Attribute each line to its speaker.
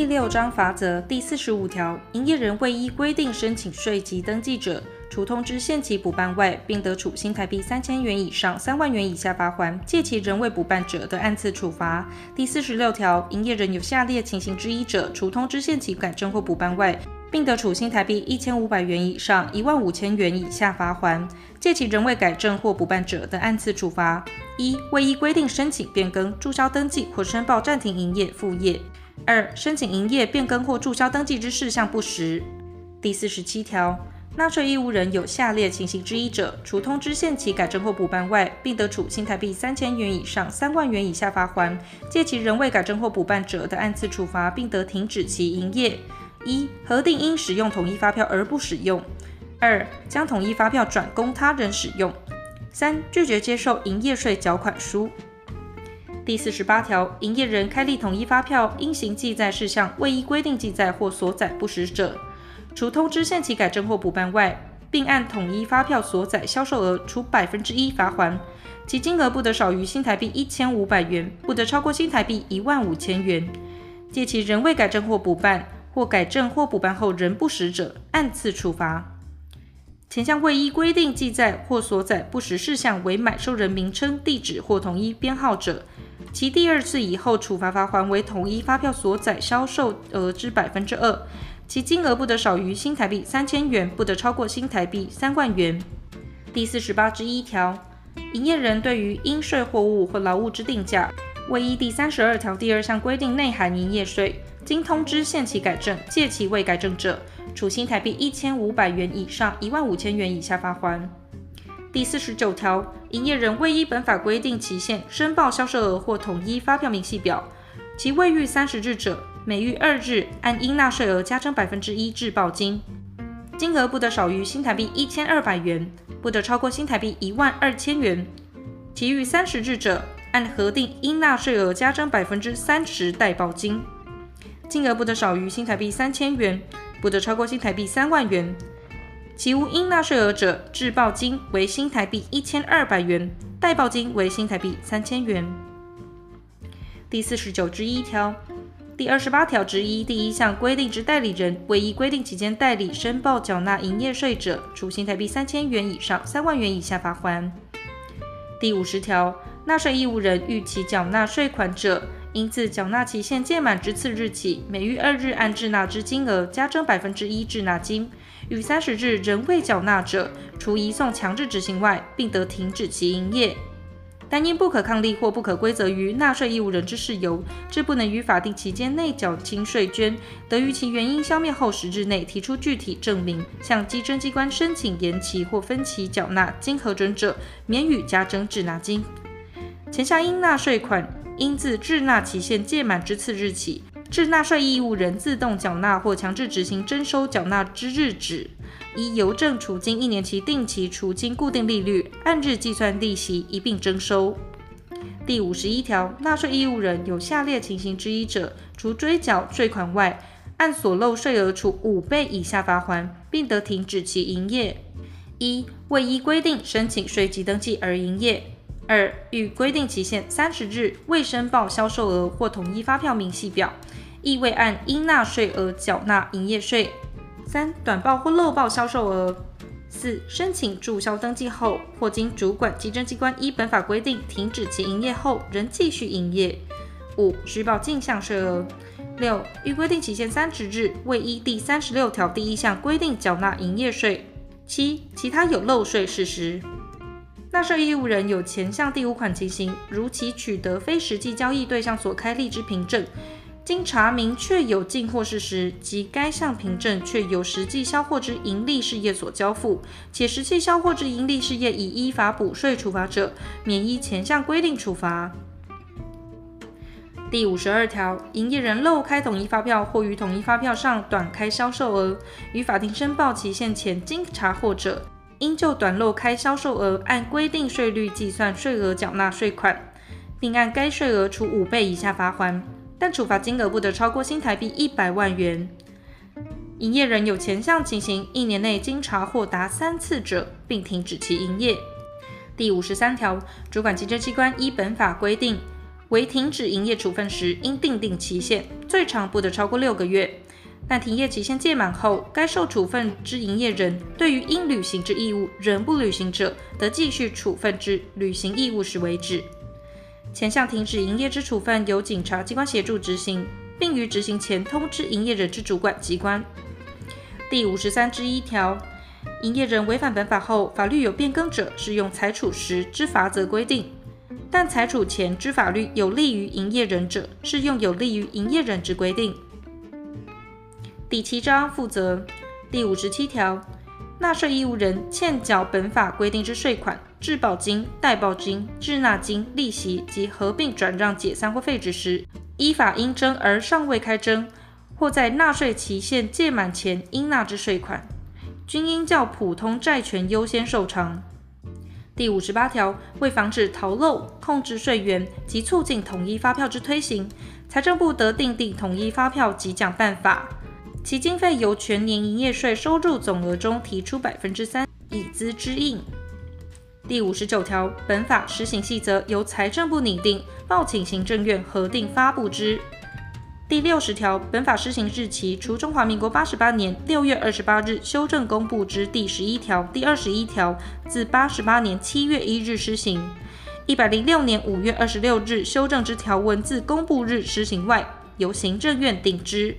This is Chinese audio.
Speaker 1: 第六章法则第四十五条，营业人未依规定申请税籍登记者，除通知限期补办外，并得处新台币三千元以上三万元以下罚锾；届期仍未补办者，得按次处罚。第四十六条，营业人有下列情形之一者，除通知限期改正或补办外，并得处新台币一千五百元以上一万五千元以下罚锾；届期仍未改正或补办者，得按次处罚。一、未依规定申请变更、注销登记或申报暂停营业副业；二、申请营业变更或注销登记之事项不实。第四十七条。纳税义务人有下列情形之一者，除通知限期改正或补办外，并得处新台币三千元以上三万元以下罚锾；届期仍未改正或补办者，得按次处罚，并得停止其营业。一、核定应使用统一发票而不使用；二、将统一发票转供他人使用；三、拒绝接受营业税缴款书。第四十八条，营业人开立统一发票，应行记载事项未依规定记载或所载不实者。除通知限期改正或补办外，并按统一发票所载销售额除百分之一罚锾，其金额不得少于新台币一千五百元，不得超过新台币一万五千元。届期仍未改正或补办，或改正或补办后仍不实者，按次处罚。前项未依规定记载或所载不实事项为买受人名称、地址或统一编号者，其第二次以后处罚罚锾为统一发票所载销售额之百分之二。其金额不得少于新台币三千元，不得超过新台币三万元。第四十八之一条，营业人对于应税货物或劳务之定价，未依第三十二条第二项规定内含营业税，经通知限期改正，届期未改正者，处新台币一千五百元以上一万五千元以下罚款。第四十九条，营业人未依本法规定期限申报销售额或统一发票明细表，其未逾三十日者，每逾二日，按应纳税额加征百分之一滞报金，金额不得少于新台币一千二百元，不得超过新台币一万二千元。其逾三十日者，按核定应纳税额加征百分之三十代报金，金额不得少于新台币三千元，不得超过新台币三万元。其无应纳税额者，滞报金为新台币一千二百元，代报金为新台币三千元。第四十九之一条。第二十八条之一第一项规定之代理人，未依规定期间代理申报缴纳营业税者，处新台币三千元以上三万元以下罚款。第五十条，纳税义务人逾期缴纳税款者，应自缴纳期限届满之次日起，每逾二日按滞纳之金额加征百分之一滞纳金；逾三十日仍未缴纳者，除移送强制执行外，并得停止其营业。但因不可抗力或不可归责于纳税义务人之事由，致不能于法定期间内缴清税捐，得于其原因消灭后十日内提出具体证明，向稽征机关申请延期或分期缴纳，经核准者，免予加征滞纳金。前项应纳税款，应自滞纳期限届满之次日起，至纳税义务人自动缴纳或强制执行征收缴纳之日止。依邮政储金一年期定期储金固定利率按日计算利息一并征收。第五十一条，纳税义务人有下列情形之一者，除追缴税款外，按所漏税额处五倍以下罚锾，并得停止其营业：一、未依规定申请税籍登记而营业；二、逾规定期限三十日未申报销售额或统一发票明细表，亦未按应纳税额缴纳营业税。三、短报或漏报销售额；四、申请注销登记后，或经主管稽征机关依本法规定停止其营业后，仍继续营业；五、虚报进项税额；六、逾规定期限三十日未依第三十六条第一项规定缴纳营业税；七、其他有漏税事实。纳税义务人有前项第五款情形，如其取得非实际交易对象所开立之凭证。经查明确有进货事实，及该项凭证确有实际销货之营利事业所交付，且实际销货之营利事业已依法补税处罚者，免依前项规定处罚。第五十二条，营业人漏开统一发票或于统一发票上短开销售额，于法定申报期限前经查获者，应就短漏开销售额按规定税率计算税额缴纳税款，并按该税额处五倍以下罚锾。但处罚金额不得超过新台币一百万元。营业人有前项情形，一年内经查获达三次者，并停止其营业。第五十三条，主管稽征机关依本法规定，为停止营业处分时，应订定期限，最长不得超过六个月。但停业期限届满后，该受处分之营业人对于应履行之义务仍不履行者，得继续处分之履行义务时为止。前项停止营业之处分，由警察机关协助执行，并于执行前通知营业人之主管机关。第五十三之一条，营业人违反本法后，法律有变更者，适用裁处时之罚则规定；但裁处前之法律有利于营业人者，适用有利于营业人之规定。第七章负责第五十七条，纳税义务人欠缴本法规定之税款、质保金、代报金、滞纳金、利息及合并转让、解散或废止时，依法应征而尚未开征，或在纳税期限届满前应纳之税款，均应较普通债权优先受偿。第五十八条，为防止逃漏、控制税源及促进统一发票之推行，财政部得订定统一发票及奖办法。其经费由全年营业税收入总额中提出百分之三，以资支应。第五十九条，本法施行细则由财政部拟定，报请行政院核定发布之。第六十条，本法施行日期，除中华民国八十八年六月二十八日修正公布之第十一条、第二十一条，自八十八年七月一日施行；一百零六年五月二十六日修正之条文自公布日施行外，由行政院定之。